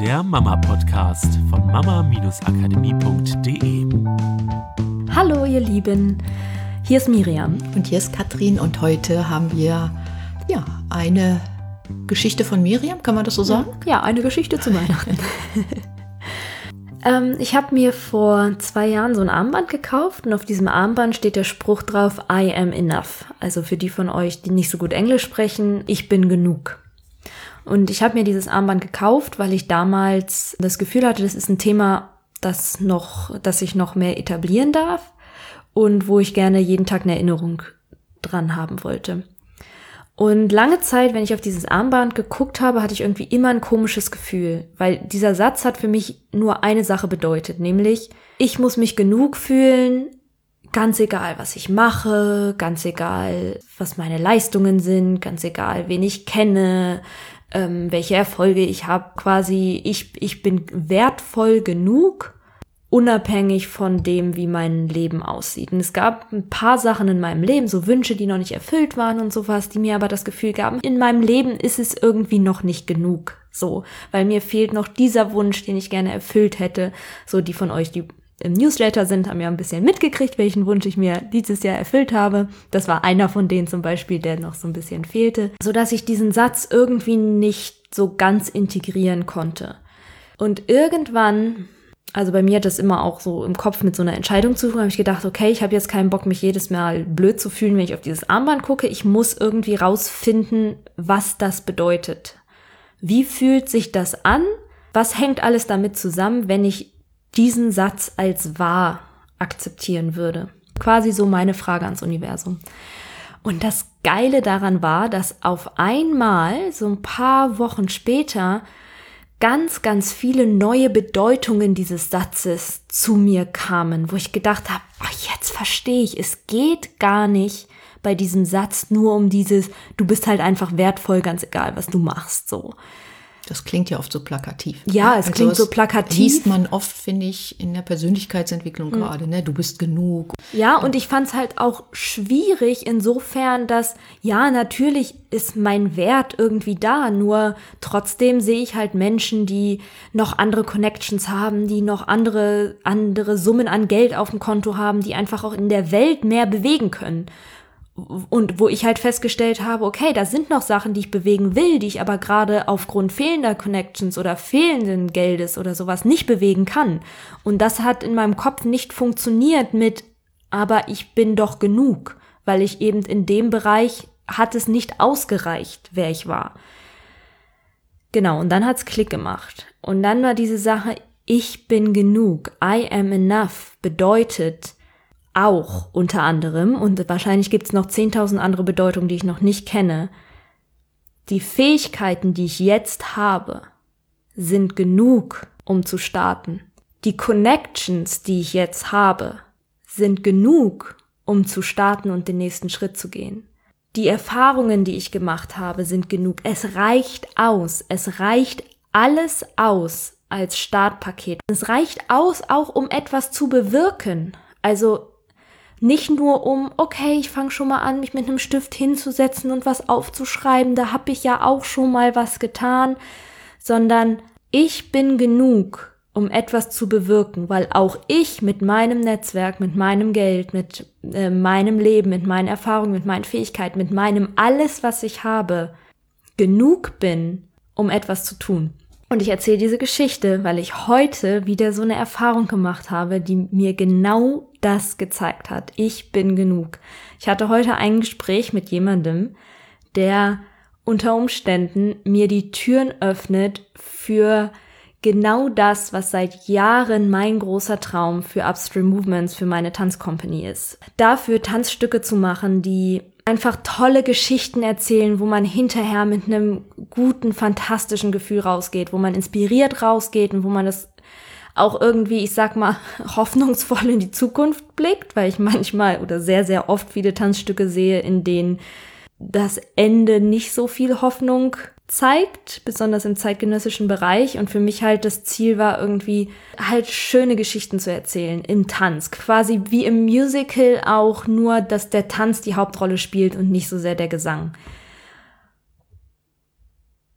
der Mama-Podcast von mama-akademie.de. Hallo, ihr Lieben. Hier ist Miriam. Und hier ist Katrin und heute haben wir ja eine Geschichte von Miriam, kann man das so sagen? Ja, eine Geschichte zu Weihnachten. ähm, ich habe mir vor zwei Jahren so ein Armband gekauft und auf diesem Armband steht der Spruch drauf, I am enough. Also für die von euch, die nicht so gut Englisch sprechen, ich bin genug. Und ich habe mir dieses Armband gekauft, weil ich damals das Gefühl hatte, das ist ein Thema, das noch, das ich noch mehr etablieren darf und wo ich gerne jeden Tag eine Erinnerung dran haben wollte. Und lange Zeit, wenn ich auf dieses Armband geguckt habe, hatte ich irgendwie immer ein komisches Gefühl, weil dieser Satz hat für mich nur eine Sache bedeutet, nämlich ich muss mich genug fühlen, ganz egal, was ich mache, ganz egal, was meine Leistungen sind, ganz egal, wen ich kenne, ähm, welche Erfolge ich habe. Quasi, ich, ich bin wertvoll genug, unabhängig von dem, wie mein Leben aussieht. Und es gab ein paar Sachen in meinem Leben, so Wünsche, die noch nicht erfüllt waren und sowas, die mir aber das Gefühl gaben, in meinem Leben ist es irgendwie noch nicht genug. So, weil mir fehlt noch dieser Wunsch, den ich gerne erfüllt hätte. So, die von euch, die im Newsletter sind, haben ja ein bisschen mitgekriegt, welchen Wunsch ich mir dieses Jahr erfüllt habe. Das war einer von denen zum Beispiel, der noch so ein bisschen fehlte, so dass ich diesen Satz irgendwie nicht so ganz integrieren konnte. Und irgendwann, also bei mir hat das immer auch so im Kopf mit so einer Entscheidung zu tun, habe ich gedacht, okay, ich habe jetzt keinen Bock, mich jedes Mal blöd zu fühlen, wenn ich auf dieses Armband gucke. Ich muss irgendwie rausfinden, was das bedeutet. Wie fühlt sich das an? Was hängt alles damit zusammen, wenn ich diesen Satz als wahr akzeptieren würde. Quasi so meine Frage ans Universum. Und das Geile daran war, dass auf einmal, so ein paar Wochen später, ganz, ganz viele neue Bedeutungen dieses Satzes zu mir kamen, wo ich gedacht habe, oh, jetzt verstehe ich, es geht gar nicht bei diesem Satz nur um dieses, du bist halt einfach wertvoll, ganz egal, was du machst, so. Das klingt ja oft so plakativ. Ja, es also klingt so plakativ. Liest man oft, finde ich, in der Persönlichkeitsentwicklung mhm. gerade, ne? Du bist genug. Ja, und ich fand es halt auch schwierig insofern, dass, ja, natürlich ist mein Wert irgendwie da, nur trotzdem sehe ich halt Menschen, die noch andere Connections haben, die noch andere, andere Summen an Geld auf dem Konto haben, die einfach auch in der Welt mehr bewegen können und wo ich halt festgestellt habe, okay, da sind noch Sachen, die ich bewegen will, die ich aber gerade aufgrund fehlender Connections oder fehlenden Geldes oder sowas nicht bewegen kann. Und das hat in meinem Kopf nicht funktioniert mit, aber ich bin doch genug, weil ich eben in dem Bereich hat es nicht ausgereicht, wer ich war. Genau, und dann hat's Klick gemacht. Und dann war diese Sache, ich bin genug, I am enough bedeutet, auch unter anderem, und wahrscheinlich gibt es noch 10.000 andere Bedeutungen, die ich noch nicht kenne, die Fähigkeiten, die ich jetzt habe, sind genug, um zu starten. Die Connections, die ich jetzt habe, sind genug, um zu starten und den nächsten Schritt zu gehen. Die Erfahrungen, die ich gemacht habe, sind genug. Es reicht aus. Es reicht alles aus als Startpaket. Es reicht aus, auch um etwas zu bewirken. Also nicht nur um, okay, ich fange schon mal an, mich mit einem Stift hinzusetzen und was aufzuschreiben, da habe ich ja auch schon mal was getan, sondern ich bin genug, um etwas zu bewirken, weil auch ich mit meinem Netzwerk, mit meinem Geld, mit äh, meinem Leben, mit meinen Erfahrungen, mit meinen Fähigkeiten, mit meinem alles, was ich habe, genug bin, um etwas zu tun. Und ich erzähle diese Geschichte, weil ich heute wieder so eine Erfahrung gemacht habe, die mir genau das gezeigt hat. Ich bin genug. Ich hatte heute ein Gespräch mit jemandem, der unter Umständen mir die Türen öffnet für genau das, was seit Jahren mein großer Traum für Upstream Movements, für meine Tanzcompany ist. Dafür Tanzstücke zu machen, die einfach tolle Geschichten erzählen, wo man hinterher mit einem guten, fantastischen Gefühl rausgeht, wo man inspiriert rausgeht und wo man das auch irgendwie, ich sag mal, hoffnungsvoll in die Zukunft blickt, weil ich manchmal oder sehr, sehr oft viele Tanzstücke sehe, in denen das Ende nicht so viel Hoffnung zeigt, besonders im zeitgenössischen Bereich. Und für mich halt das Ziel war irgendwie halt schöne Geschichten zu erzählen im Tanz. Quasi wie im Musical auch nur, dass der Tanz die Hauptrolle spielt und nicht so sehr der Gesang.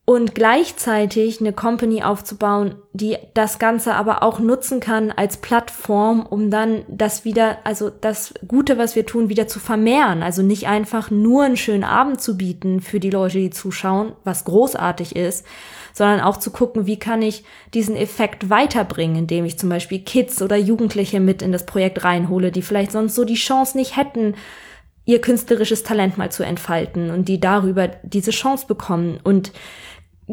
Und gleichzeitig eine Company aufzubauen, die das Ganze aber auch nutzen kann als Plattform, um dann das wieder, also das Gute, was wir tun, wieder zu vermehren. Also nicht einfach nur einen schönen Abend zu bieten für die Leute, die zuschauen, was großartig ist, sondern auch zu gucken, wie kann ich diesen Effekt weiterbringen, indem ich zum Beispiel Kids oder Jugendliche mit in das Projekt reinhole, die vielleicht sonst so die Chance nicht hätten, ihr künstlerisches Talent mal zu entfalten und die darüber diese Chance bekommen und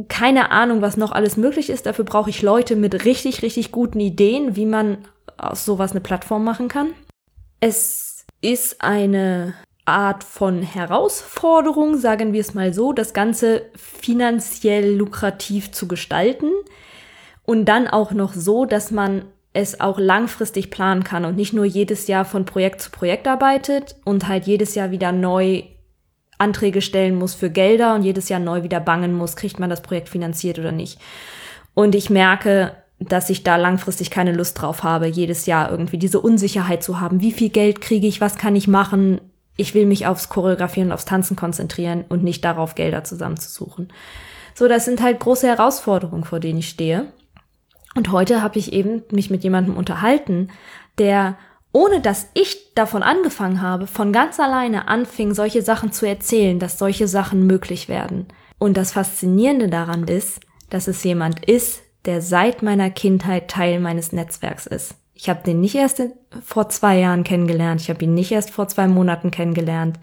keine Ahnung, was noch alles möglich ist. Dafür brauche ich Leute mit richtig, richtig guten Ideen, wie man aus sowas eine Plattform machen kann. Es ist eine Art von Herausforderung, sagen wir es mal so, das Ganze finanziell lukrativ zu gestalten und dann auch noch so, dass man es auch langfristig planen kann und nicht nur jedes Jahr von Projekt zu Projekt arbeitet und halt jedes Jahr wieder neu Anträge stellen muss für Gelder und jedes Jahr neu wieder bangen muss, kriegt man das Projekt finanziert oder nicht. Und ich merke, dass ich da langfristig keine Lust drauf habe, jedes Jahr irgendwie diese Unsicherheit zu haben. Wie viel Geld kriege ich? Was kann ich machen? Ich will mich aufs Choreografieren und aufs Tanzen konzentrieren und nicht darauf, Gelder zusammenzusuchen. So, das sind halt große Herausforderungen, vor denen ich stehe. Und heute habe ich eben mich mit jemandem unterhalten, der ohne dass ich davon angefangen habe, von ganz alleine anfing, solche Sachen zu erzählen, dass solche Sachen möglich werden. Und das Faszinierende daran ist, dass es jemand ist, der seit meiner Kindheit Teil meines Netzwerks ist. Ich habe den nicht erst vor zwei Jahren kennengelernt, ich habe ihn nicht erst vor zwei Monaten kennengelernt.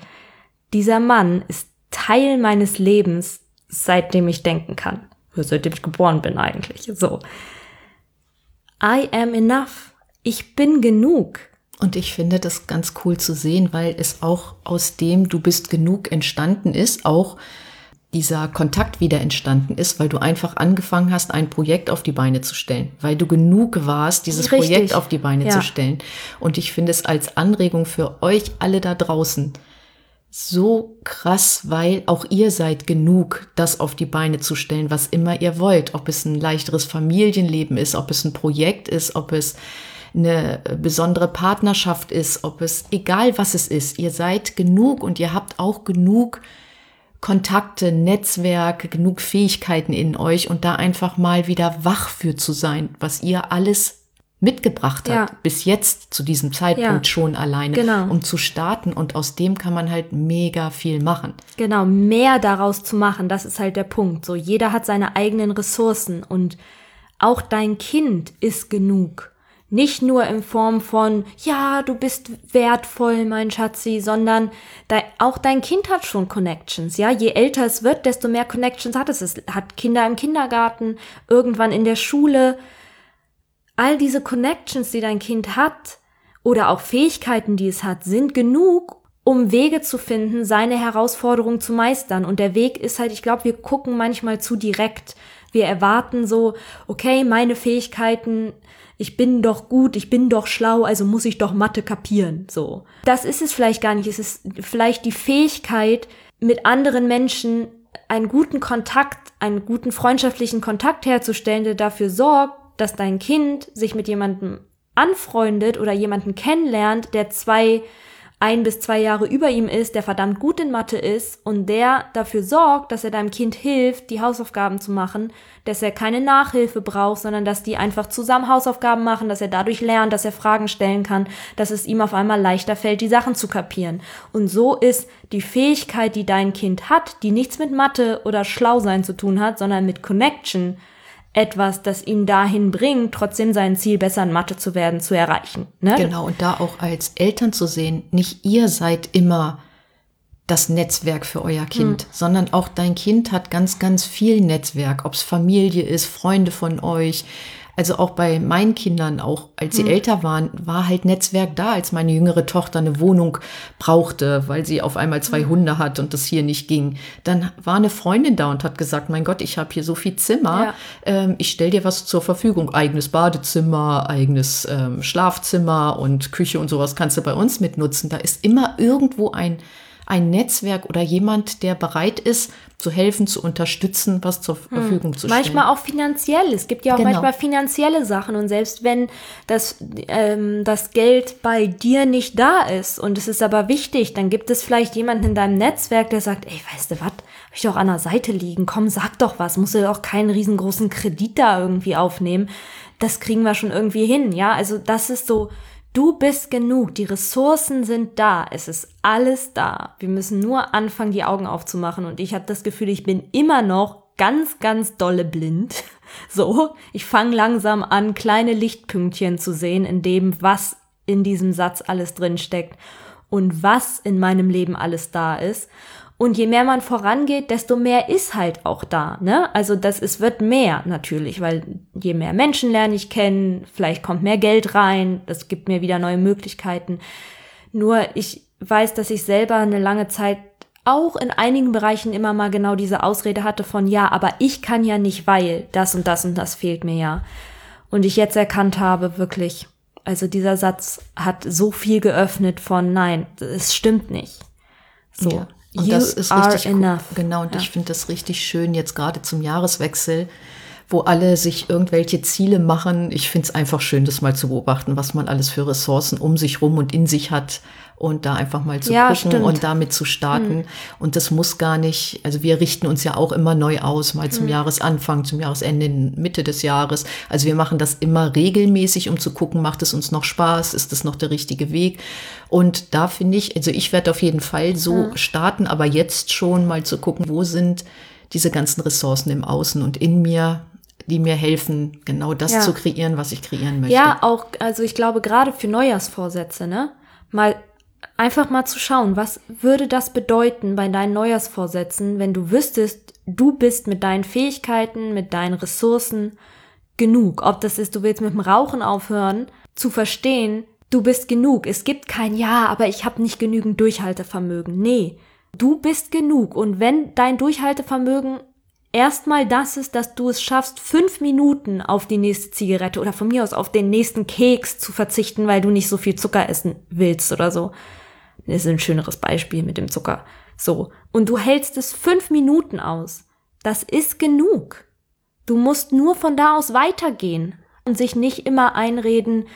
Dieser Mann ist Teil meines Lebens, seitdem ich denken kann. Seitdem ich geboren bin eigentlich. So. I am enough. Ich bin genug. Und ich finde das ganz cool zu sehen, weil es auch aus dem Du bist genug entstanden ist, auch dieser Kontakt wieder entstanden ist, weil du einfach angefangen hast, ein Projekt auf die Beine zu stellen, weil du genug warst, dieses Richtig. Projekt auf die Beine ja. zu stellen. Und ich finde es als Anregung für euch alle da draußen so krass, weil auch ihr seid genug, das auf die Beine zu stellen, was immer ihr wollt. Ob es ein leichteres Familienleben ist, ob es ein Projekt ist, ob es eine besondere Partnerschaft ist, ob es egal was es ist, ihr seid genug und ihr habt auch genug Kontakte, Netzwerke, genug Fähigkeiten in euch und da einfach mal wieder wach für zu sein, was ihr alles mitgebracht hat, ja. bis jetzt zu diesem Zeitpunkt ja. schon alleine, genau. um zu starten. Und aus dem kann man halt mega viel machen. Genau, mehr daraus zu machen, das ist halt der Punkt. So, jeder hat seine eigenen Ressourcen und auch dein Kind ist genug. Nicht nur in Form von, ja, du bist wertvoll, mein Schatzi, sondern de auch dein Kind hat schon Connections. Ja, je älter es wird, desto mehr Connections hat es. Es hat Kinder im Kindergarten, irgendwann in der Schule. All diese Connections, die dein Kind hat oder auch Fähigkeiten, die es hat, sind genug, um Wege zu finden, seine Herausforderung zu meistern. Und der Weg ist halt, ich glaube, wir gucken manchmal zu direkt. Wir erwarten so, okay, meine Fähigkeiten ich bin doch gut, ich bin doch schlau, also muss ich doch Mathe kapieren, so. Das ist es vielleicht gar nicht. Es ist vielleicht die Fähigkeit, mit anderen Menschen einen guten Kontakt, einen guten freundschaftlichen Kontakt herzustellen, der dafür sorgt, dass dein Kind sich mit jemandem anfreundet oder jemanden kennenlernt, der zwei ein bis zwei Jahre über ihm ist, der verdammt gut in Mathe ist und der dafür sorgt, dass er deinem Kind hilft, die Hausaufgaben zu machen, dass er keine Nachhilfe braucht, sondern dass die einfach zusammen Hausaufgaben machen, dass er dadurch lernt, dass er Fragen stellen kann, dass es ihm auf einmal leichter fällt, die Sachen zu kapieren. Und so ist die Fähigkeit, die dein Kind hat, die nichts mit Mathe oder Schlausein zu tun hat, sondern mit Connection, etwas, das ihn dahin bringt, trotzdem sein Ziel besser in Mathe zu werden, zu erreichen. Ne? Genau, und da auch als Eltern zu sehen, nicht ihr seid immer das Netzwerk für euer Kind, hm. sondern auch dein Kind hat ganz, ganz viel Netzwerk, ob es Familie ist, Freunde von euch, also auch bei meinen Kindern, auch als sie mhm. älter waren, war halt Netzwerk da, als meine jüngere Tochter eine Wohnung brauchte, weil sie auf einmal zwei mhm. Hunde hat und das hier nicht ging. Dann war eine Freundin da und hat gesagt, mein Gott, ich habe hier so viel Zimmer, ja. ähm, ich stell dir was zur Verfügung. Eigenes Badezimmer, eigenes ähm, Schlafzimmer und Küche und sowas kannst du bei uns mitnutzen. Da ist immer irgendwo ein ein Netzwerk oder jemand, der bereit ist, zu helfen, zu unterstützen, was zur hm. Verfügung zu stellen. Manchmal auch finanziell. Es gibt ja auch genau. manchmal finanzielle Sachen und selbst wenn das, ähm, das Geld bei dir nicht da ist und es ist aber wichtig, dann gibt es vielleicht jemanden in deinem Netzwerk, der sagt, ey, weißt du was, ich doch an der Seite liegen. Komm, sag doch was. Musst du doch keinen riesengroßen Kredit da irgendwie aufnehmen. Das kriegen wir schon irgendwie hin, ja? Also das ist so, du bist genug. Die Ressourcen sind da. Es ist alles da. Wir müssen nur anfangen, die Augen aufzumachen. Und ich habe das Gefühl, ich bin immer noch ganz, ganz dolle blind. So, ich fange langsam an, kleine Lichtpünktchen zu sehen in dem, was in diesem Satz alles drin steckt und was in meinem Leben alles da ist. Und je mehr man vorangeht, desto mehr ist halt auch da. Ne? Also das es wird mehr natürlich, weil je mehr Menschen lerne ich kennen, vielleicht kommt mehr Geld rein, das gibt mir wieder neue Möglichkeiten. Nur ich weiß, dass ich selber eine lange Zeit auch in einigen Bereichen immer mal genau diese Ausrede hatte von ja, aber ich kann ja nicht, weil das und das und das fehlt mir ja. Und ich jetzt erkannt habe, wirklich, also dieser Satz hat so viel geöffnet von nein, es stimmt nicht. So. Ja. Und you das ist richtig enough. Genau, und ja. ich finde das richtig schön jetzt gerade zum Jahreswechsel, wo alle sich irgendwelche Ziele machen. Ich finde es einfach schön, das mal zu beobachten, was man alles für Ressourcen um sich rum und in sich hat und da einfach mal zu ja, gucken stimmt. und damit zu starten. Mhm. Und das muss gar nicht, also wir richten uns ja auch immer neu aus, mal zum mhm. Jahresanfang, zum Jahresende, Mitte des Jahres. Also wir machen das immer regelmäßig, um zu gucken, macht es uns noch Spaß, ist das noch der richtige Weg? Und da finde ich, also ich werde auf jeden Fall so mhm. starten, aber jetzt schon mal zu gucken, wo sind diese ganzen Ressourcen im Außen und in mir, die mir helfen, genau das ja. zu kreieren, was ich kreieren möchte. Ja, auch, also ich glaube, gerade für Neujahrsvorsätze, ne? Mal einfach mal zu schauen, was würde das bedeuten bei deinen Neujahrsvorsätzen, wenn du wüsstest, du bist mit deinen Fähigkeiten, mit deinen Ressourcen genug. Ob das ist, du willst mit dem Rauchen aufhören, zu verstehen, du bist genug. Es gibt kein Ja, aber ich habe nicht genügend Durchhaltevermögen. Nee, du bist genug. Und wenn dein Durchhaltevermögen erstmal das ist, dass du es schaffst, fünf Minuten auf die nächste Zigarette oder von mir aus auf den nächsten Keks zu verzichten, weil du nicht so viel Zucker essen willst oder so. Das ist ein schöneres Beispiel mit dem Zucker. So. Und du hältst es fünf Minuten aus. Das ist genug. Du musst nur von da aus weitergehen und sich nicht immer einreden,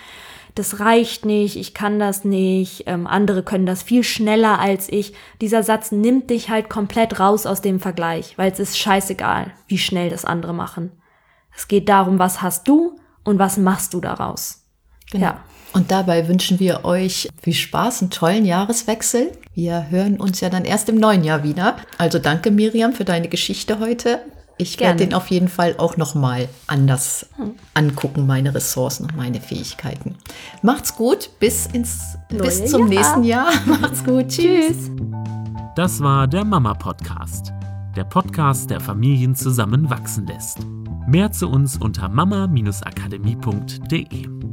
das reicht nicht, ich kann das nicht, ähm, andere können das viel schneller als ich. Dieser Satz nimmt dich halt komplett raus aus dem Vergleich, weil es ist scheißegal, wie schnell das andere machen. Es geht darum, was hast du und was machst du daraus. Genau. Ja. Und dabei wünschen wir euch viel Spaß, einen tollen Jahreswechsel. Wir hören uns ja dann erst im neuen Jahr wieder. Also danke Miriam für deine Geschichte heute. Ich werde den auf jeden Fall auch noch mal anders hm. angucken, meine Ressourcen und meine Fähigkeiten. Macht's gut, bis ins bis zum Jahr. nächsten Jahr. Macht's gut, tschüss. Das war der Mama Podcast, der Podcast, der Familien zusammen wachsen lässt. Mehr zu uns unter mama-akademie.de.